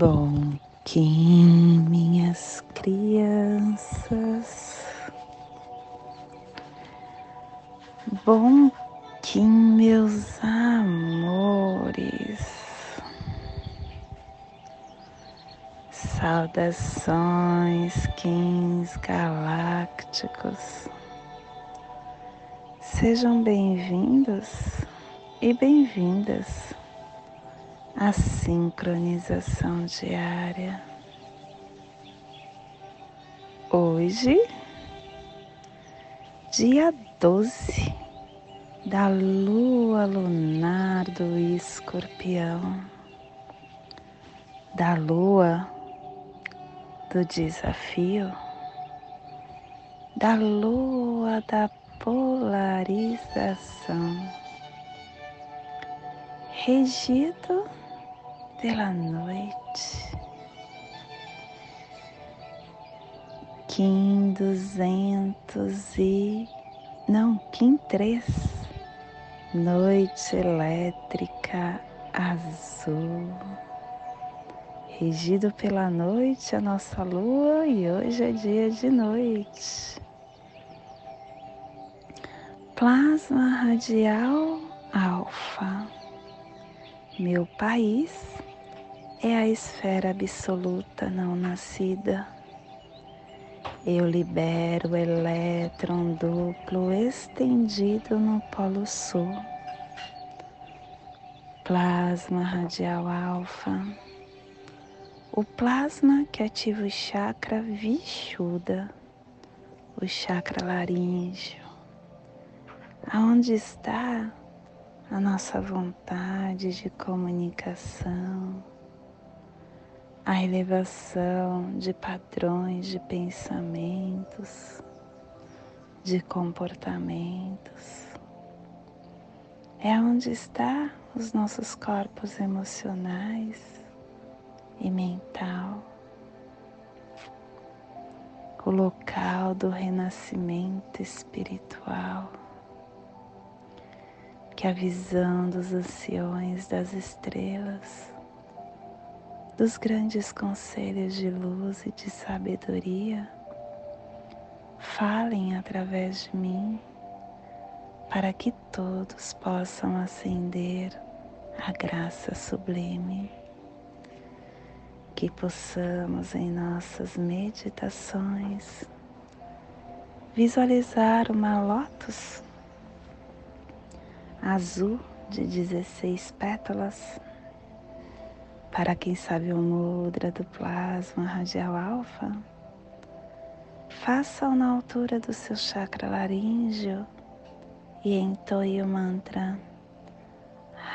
Bom Kim, minhas crianças. Bom Kim, meus amores. Saudações, Kings galácticos. Sejam bem-vindos e bem-vindas a sincronização diária. Hoje, dia 12 da lua lunar do escorpião, da lua do desafio, da lua da polarização, regido pela noite. Kim duzentos e não, Kim três, noite elétrica azul. Regido pela noite a nossa lua e hoje é dia de noite. Plasma radial alfa. Meu país é a esfera absoluta não nascida. Eu libero o elétron duplo estendido no Polo Sul. Plasma radial alfa. O plasma que ativa o chakra Vishuddha, o chakra laríngeo. Aonde está a nossa vontade de comunicação, a elevação de padrões de pensamentos, de comportamentos. É onde está os nossos corpos emocionais e mental, o local do renascimento espiritual, que a visão dos anciões das estrelas dos grandes conselhos de luz e de sabedoria falem através de mim, para que todos possam acender a graça sublime, que possamos em nossas meditações visualizar uma lótus azul de 16 pétalas para quem sabe o mudra do plasma radial alfa, faça-o na altura do seu chakra laríngeo e entoie o mantra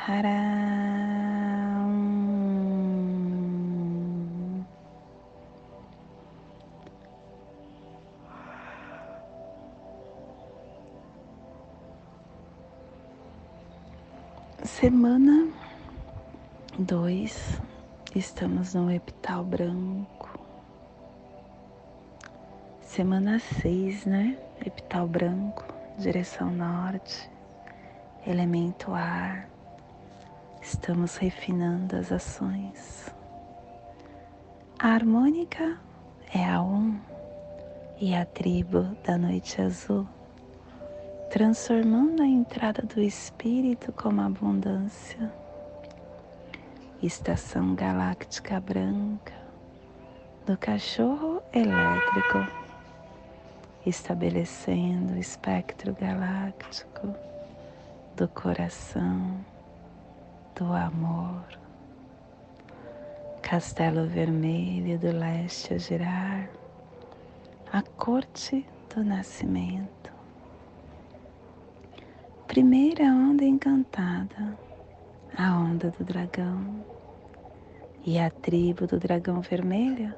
Haram. Semana dois Estamos no epital branco. Semana 6, né? Epital branco, direção norte, elemento ar. Estamos refinando as ações. A harmônica é a um e a tribo da noite azul, transformando a entrada do espírito como abundância estação galáctica branca do cachorro elétrico, estabelecendo o espectro galáctico do coração, do amor. Castelo vermelho do leste a girar, a corte do nascimento. Primeira onda encantada a onda do dragão e a tribo do dragão vermelho,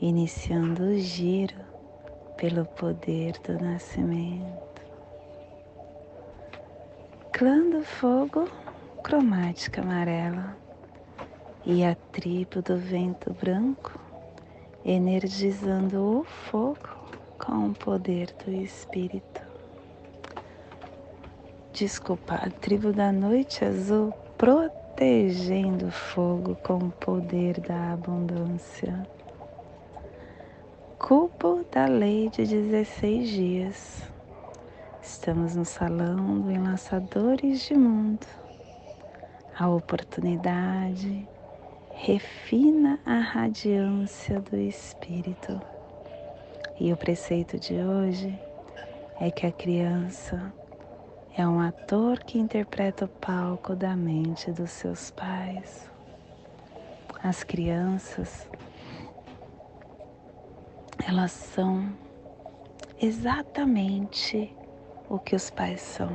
iniciando o giro pelo poder do nascimento. Clã do fogo, cromática amarela, e a tribo do vento branco, energizando o fogo com o poder do espírito. Desculpa, a tribo da noite azul, protegendo o fogo com o poder da abundância. Cubo da lei de 16 dias. Estamos no salão do Enlaçadores de Mundo. A oportunidade refina a radiância do Espírito. E o preceito de hoje é que a criança é um ator que interpreta o palco da mente dos seus pais. As crianças, elas são exatamente o que os pais são.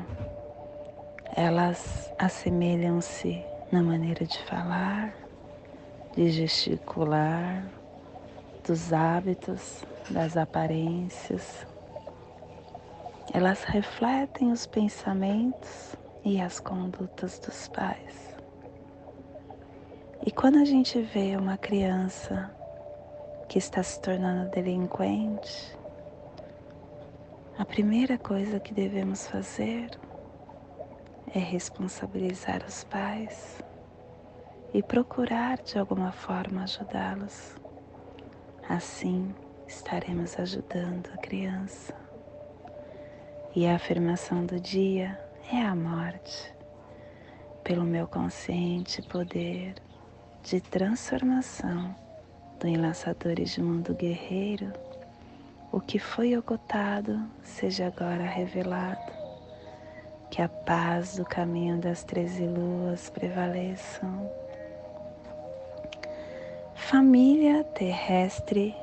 Elas assemelham-se na maneira de falar, de gesticular, dos hábitos, das aparências, elas refletem os pensamentos e as condutas dos pais. E quando a gente vê uma criança que está se tornando delinquente, a primeira coisa que devemos fazer é responsabilizar os pais e procurar de alguma forma ajudá-los. Assim, estaremos ajudando a criança. E a afirmação do dia é a morte, pelo meu consciente poder de transformação do enlaçadores de mundo guerreiro, o que foi ocultado seja agora revelado, que a paz do caminho das treze luas prevaleçam. Família terrestre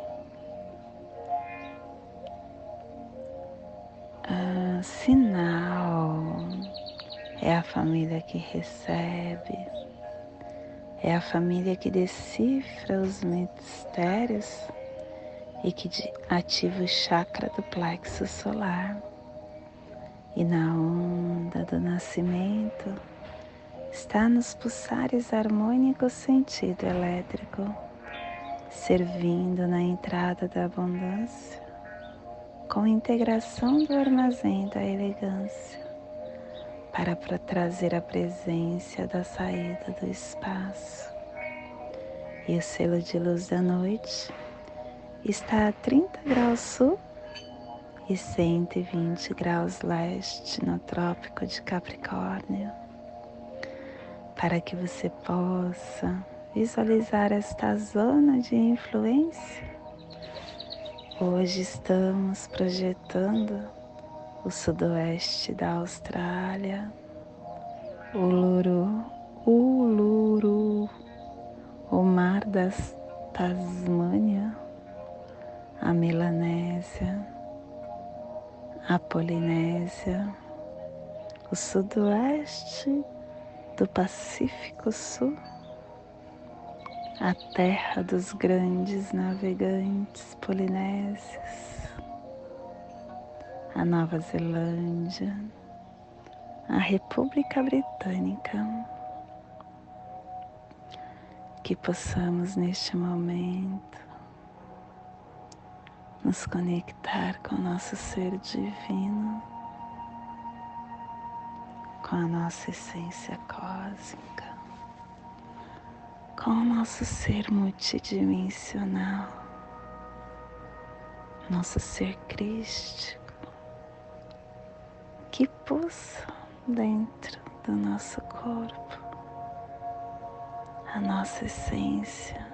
a família que recebe, é a família que decifra os mistérios e que ativa o chakra do plexo solar. E na onda do nascimento está nos pulsares harmônicos sentido elétrico, servindo na entrada da abundância com integração do armazém da elegância, para, trazer a presença da saída do espaço. E o selo de luz da noite está a 30 graus sul e 120 graus leste no Trópico de Capricórnio, para que você possa visualizar esta zona de influência Hoje estamos projetando o sudoeste da Austrália, Uluru, Uluru, o mar das Tasmânia, a Melanésia, a Polinésia, o sudoeste do Pacífico Sul a terra dos grandes navegantes polinésios, a Nova Zelândia, a República Britânica. Que possamos neste momento nos conectar com o nosso ser divino, com a nossa essência cósmica com o nosso ser multidimensional, nosso ser crístico, que pulsa dentro do nosso corpo, a nossa essência.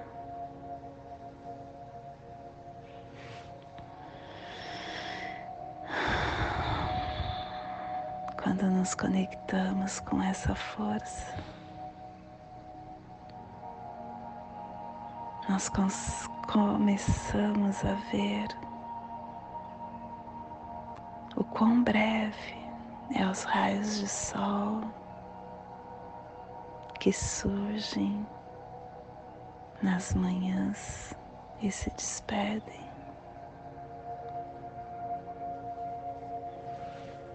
Quando nos conectamos com essa força, nós começamos a ver o quão breve é os raios de sol que surgem nas manhãs e se despedem.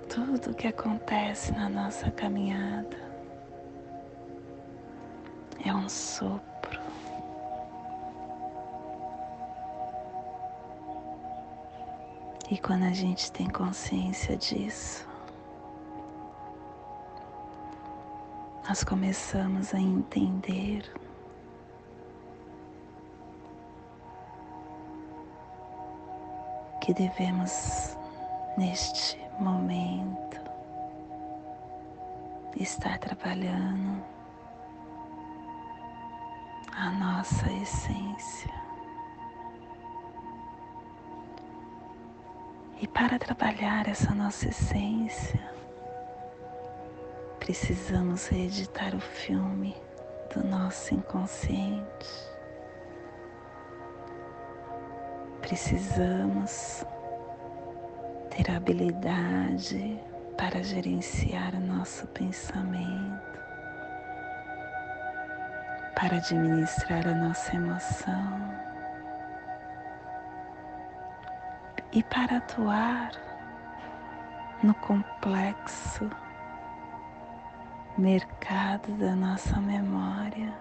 Tudo o que acontece na nossa caminhada é um sopro E quando a gente tem consciência disso, nós começamos a entender que devemos, neste momento, estar trabalhando a nossa essência. E para trabalhar essa nossa essência, precisamos reeditar o filme do nosso inconsciente. Precisamos ter a habilidade para gerenciar o nosso pensamento, para administrar a nossa emoção e para atuar no complexo mercado da nossa memória.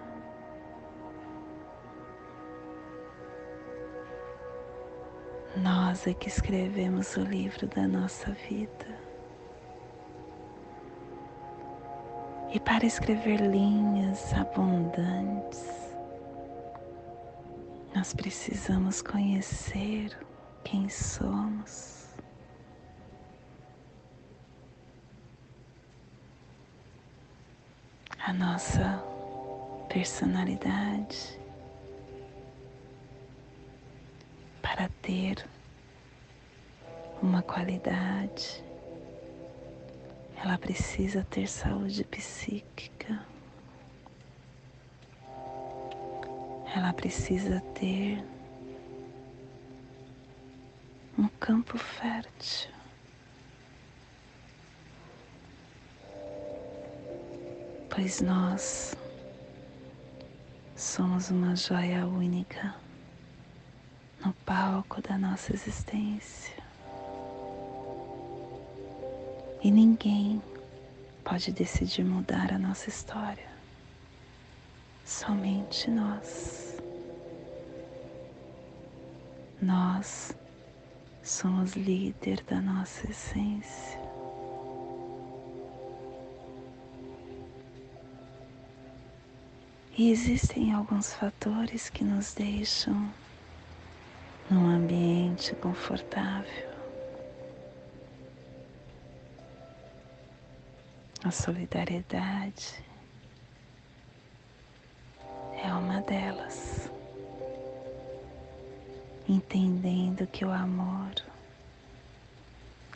Nós é que escrevemos o livro da nossa vida. E para escrever linhas abundantes, nós precisamos conhecer quem somos. A nossa personalidade para ter uma qualidade, ela precisa ter saúde psíquica, ela precisa ter um campo fértil. Pois nós somos uma joia única no palco da nossa existência. E ninguém pode decidir mudar a nossa história, somente nós. Nós somos líder da nossa essência. E existem alguns fatores que nos deixam num ambiente confortável. A solidariedade é uma delas. Entendendo que o amor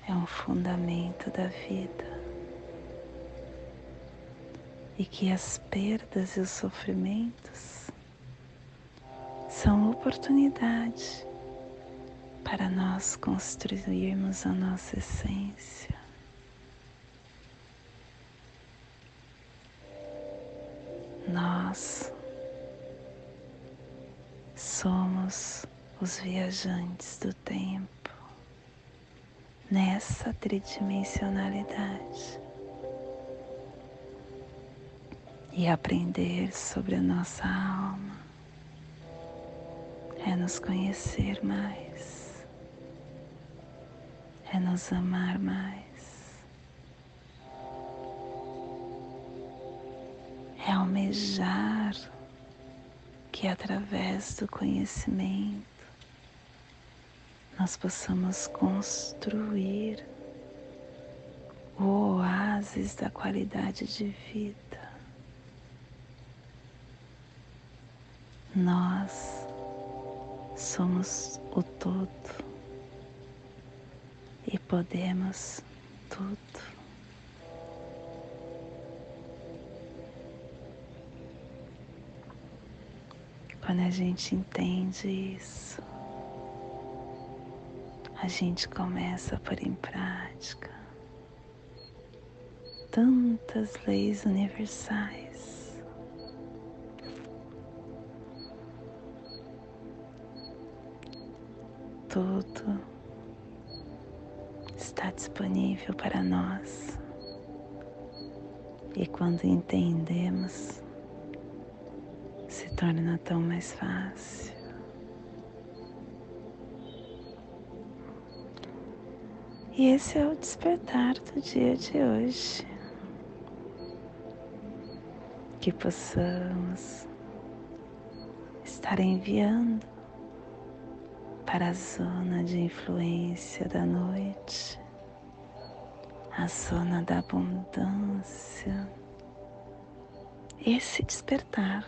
é um fundamento da vida e que as perdas e os sofrimentos são oportunidade para nós construirmos a nossa essência. Nós somos os viajantes do tempo nessa tridimensionalidade e aprender sobre a nossa alma. É nos conhecer mais, é nos amar mais, é almejar que através do conhecimento nós possamos construir o oásis da qualidade de vida. Nós somos o todo e podemos tudo. Quando a gente entende isso, a gente começa a pôr em prática tantas leis universais tudo está disponível para nós. E quando entendemos, se torna tão mais fácil. E esse é o despertar do dia de hoje. que possamos estar enviando para a zona de influência da noite, a zona da abundância, esse despertar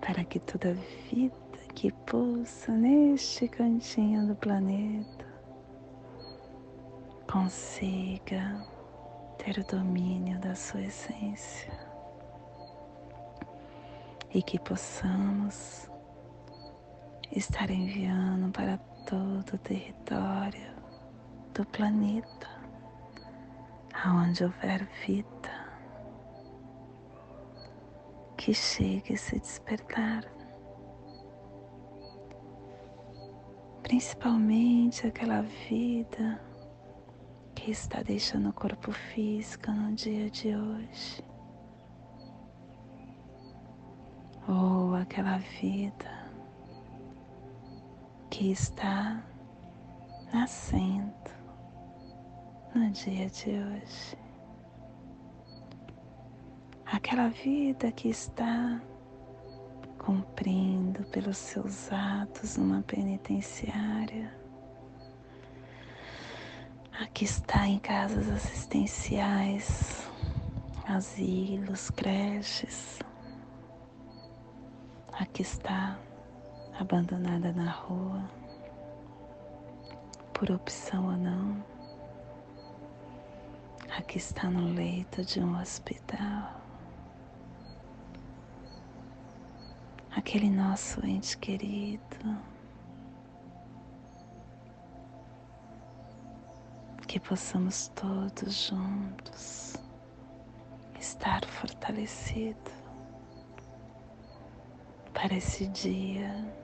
para que toda vida que pulsa neste cantinho do planeta consiga ter o domínio da sua essência e que possamos estar enviando para todo o território do planeta, aonde houver vida, que chegue a se despertar. Principalmente aquela vida que está deixando o corpo físico no dia de hoje. Ou aquela vida que está nascendo no dia de hoje. Aquela vida que está cumprindo pelos seus atos numa penitenciária. Aqui está em casas assistenciais, asilos, creches. Aqui está abandonada na rua, por opção ou não. Aqui está no leito de um hospital. Aquele nosso ente querido que possamos todos juntos estar fortalecido para esse dia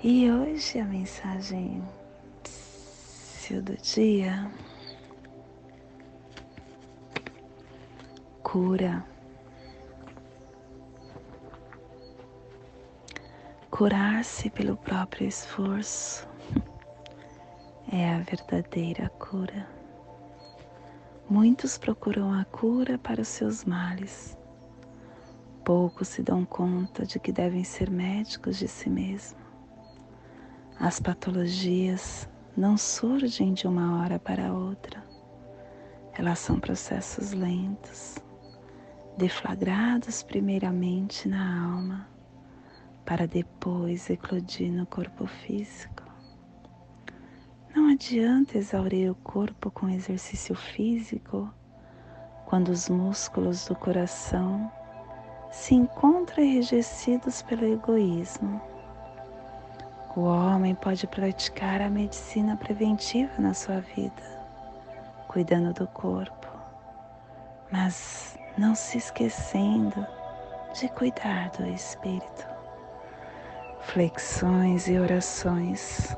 E hoje a mensagem do dia cura. Curar-se pelo próprio esforço é a verdadeira cura. Muitos procuram a cura para os seus males. Poucos se dão conta de que devem ser médicos de si mesmos. As patologias não surgem de uma hora para outra. Elas são processos lentos, deflagrados primeiramente na alma, para depois eclodir no corpo físico. Não adianta exaurir o corpo com exercício físico quando os músculos do coração se encontram enrijecidos pelo egoísmo o homem pode praticar a medicina preventiva na sua vida, cuidando do corpo, mas não se esquecendo de cuidar do espírito. Flexões e orações,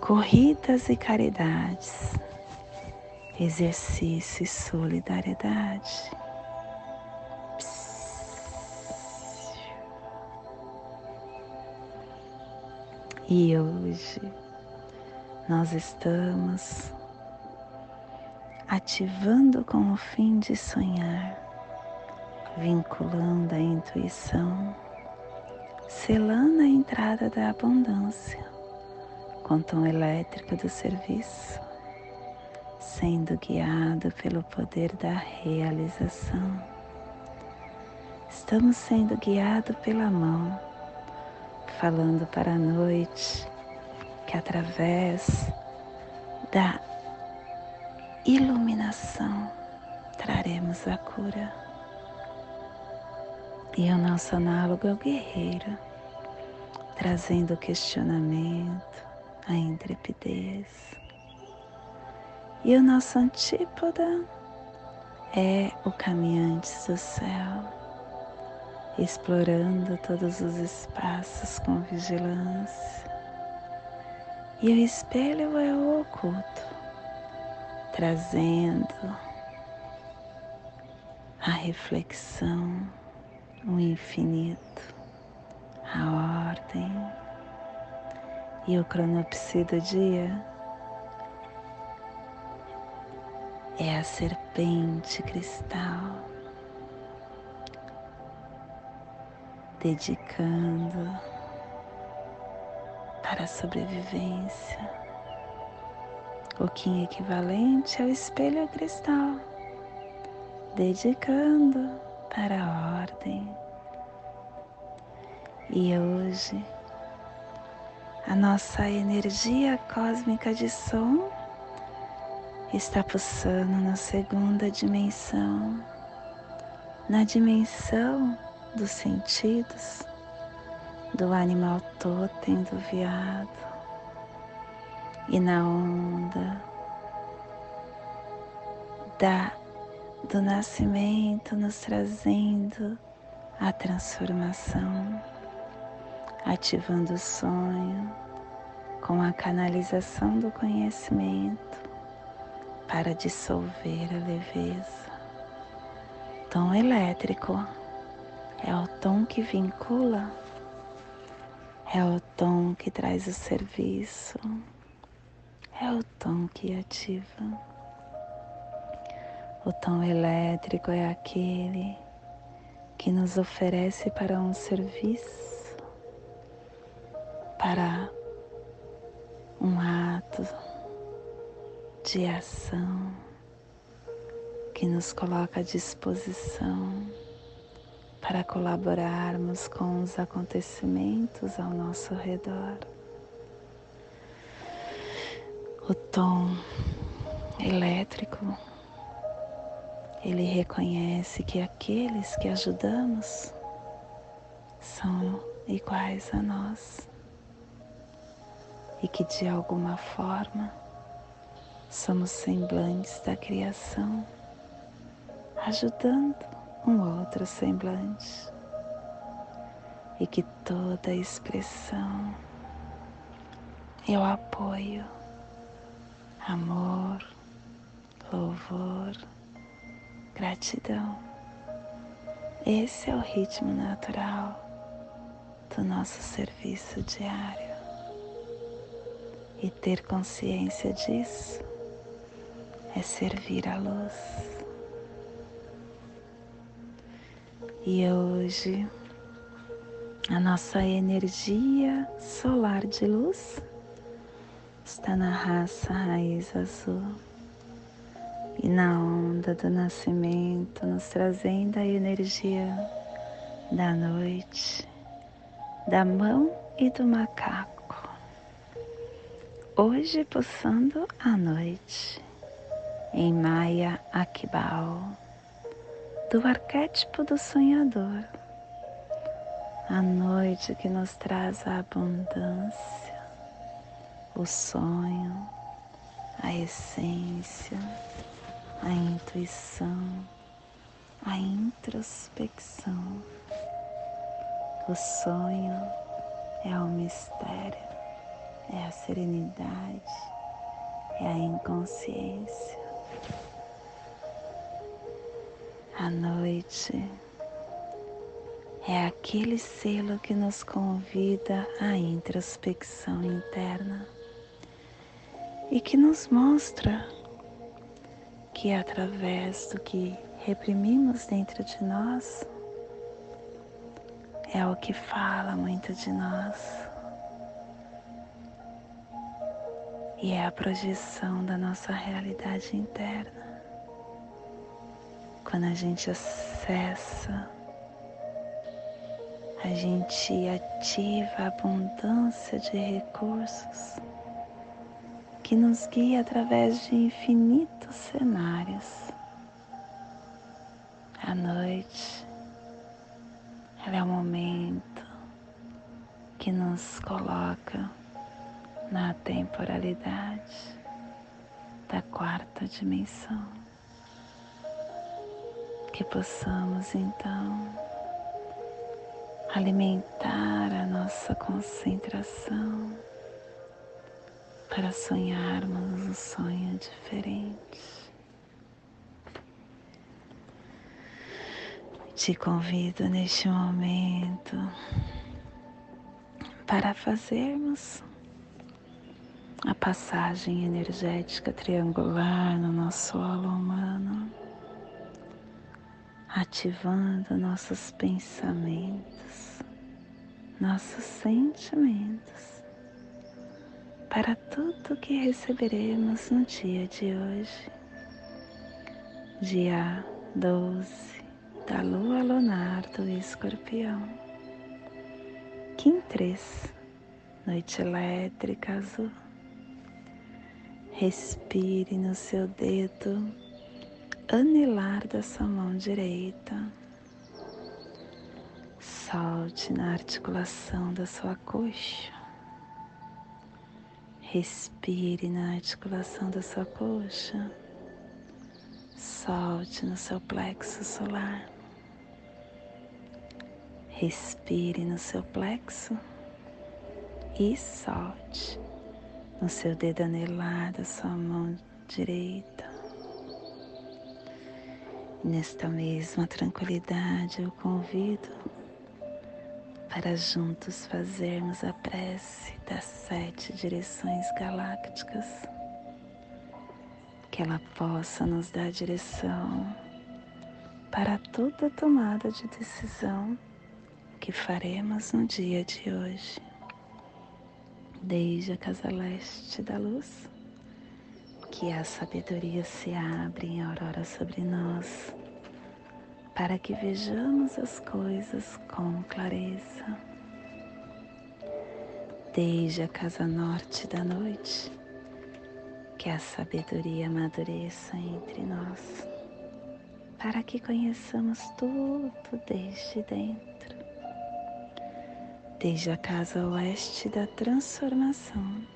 corridas e caridades, exercício e solidariedade E hoje nós estamos ativando com o fim de sonhar, vinculando a intuição, selando a entrada da abundância com tom elétrico do serviço, sendo guiado pelo poder da realização. Estamos sendo guiados pela mão falando para a noite que através da iluminação traremos a cura. E o nosso análogo é o guerreiro, trazendo o questionamento, a intrepidez. E o nosso antípoda é o caminhante do céu explorando todos os espaços com vigilância. E o espelho é o oculto, trazendo a reflexão, o infinito, a ordem e o cronopsi do dia é a serpente cristal, dedicando para a sobrevivência, o que é equivalente ao espelho cristal, dedicando para a ordem. E hoje, a nossa energia cósmica de som está pulsando na segunda dimensão, na dimensão dos sentidos, do animal totem do veado e na onda da do nascimento nos trazendo a transformação, ativando o sonho com a canalização do conhecimento para dissolver a leveza. Tom elétrico é o tom que vincula, é o tom que traz o serviço, é o tom que ativa. O tom elétrico é aquele que nos oferece para um serviço, para um ato de ação que nos coloca à disposição para colaborarmos com os acontecimentos ao nosso redor. O tom elétrico, ele reconhece que aqueles que ajudamos são iguais a nós e que de alguma forma somos semblantes da criação, ajudando um outro semblante, e que toda expressão o apoio, amor, louvor, gratidão. Esse é o ritmo natural do nosso serviço diário. E ter consciência disso é servir a luz. E hoje a nossa energia solar de luz está na raça raiz azul e na onda do nascimento, nos trazendo a energia da noite, da mão e do macaco. Hoje pulsando a noite em Maya Akbal, do arquétipo do sonhador, a noite que nos traz a abundância, o sonho, a essência, a intuição, a introspecção. O sonho é o mistério, é a serenidade, é a inconsciência. A noite. É aquele selo que nos convida à introspecção interna e que nos mostra que através do que reprimimos dentro de nós é o que fala muito de nós. E é a projeção da nossa realidade interna quando a gente acessa, a gente ativa a abundância de recursos que nos guia através de infinitos cenários. A noite, ela é o momento que nos coloca na temporalidade da quarta dimensão que possamos então alimentar a nossa concentração para sonharmos um sonho diferente. Te convido neste momento para fazermos a passagem energética triangular no nosso solo humano, ativando nossos pensamentos, nossos sentimentos para tudo que receberemos no dia de hoje, dia 12 da lua lunar do escorpião, Kim 3, noite elétrica azul. Respire no seu dedo anelar da sua mão direita. Solte na articulação da sua coxa. Respire na articulação da sua coxa. Solte no seu plexo solar. Respire no seu plexo e solte no seu dedo anelar da sua mão direita. Nesta mesma tranquilidade, eu convido para juntos fazermos a prece das sete direções galácticas, que ela possa nos dar direção para toda tomada de decisão que faremos no dia de hoje. Desde a casa leste da luz, que a sabedoria se abre em aurora sobre nós, para que vejamos as coisas com clareza. Desde a casa norte da noite, que a sabedoria amadureça entre nós, para que conheçamos tudo desde dentro desde a casa oeste da transformação,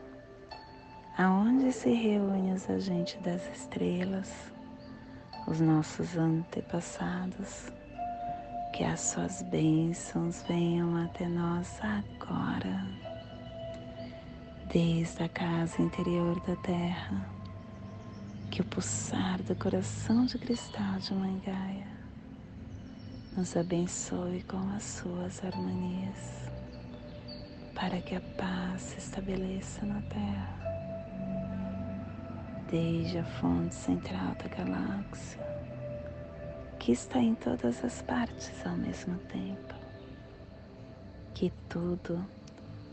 aonde se reúnem os agentes das estrelas, os nossos antepassados, que as suas bênçãos venham até nós agora, desde a casa interior da terra, que o pulsar do coração de cristal de Mangaia nos abençoe com as suas harmonias para que a paz se estabeleça na Terra, desde a fonte central da galáxia, que está em todas as partes ao mesmo tempo, que tudo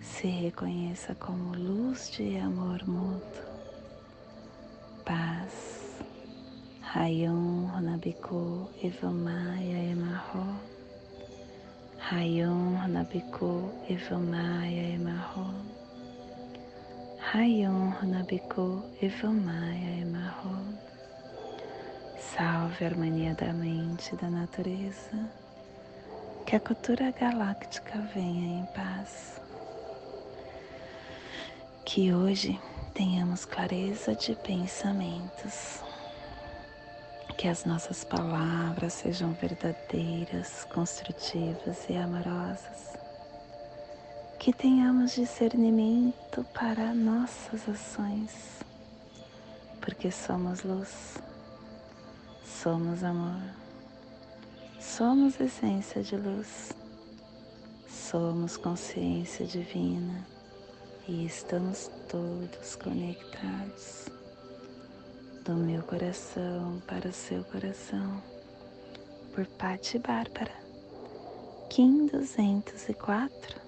se reconheça como luz de amor mútuo, paz, Rayon Runabiku Evamaya Emarro Rayon Hanabiku Evamaya Emarro. Rayon Hanabiku Evamaya Emarro. Salve a harmonia da mente e da natureza. Que a cultura galáctica venha em paz. Que hoje tenhamos clareza de pensamentos que as nossas palavras sejam verdadeiras, construtivas e amorosas. Que tenhamos discernimento para nossas ações, porque somos luz, somos amor, somos essência de luz, somos consciência divina e estamos todos conectados do meu coração para o seu coração, por Patti Bárbara, Kim 204,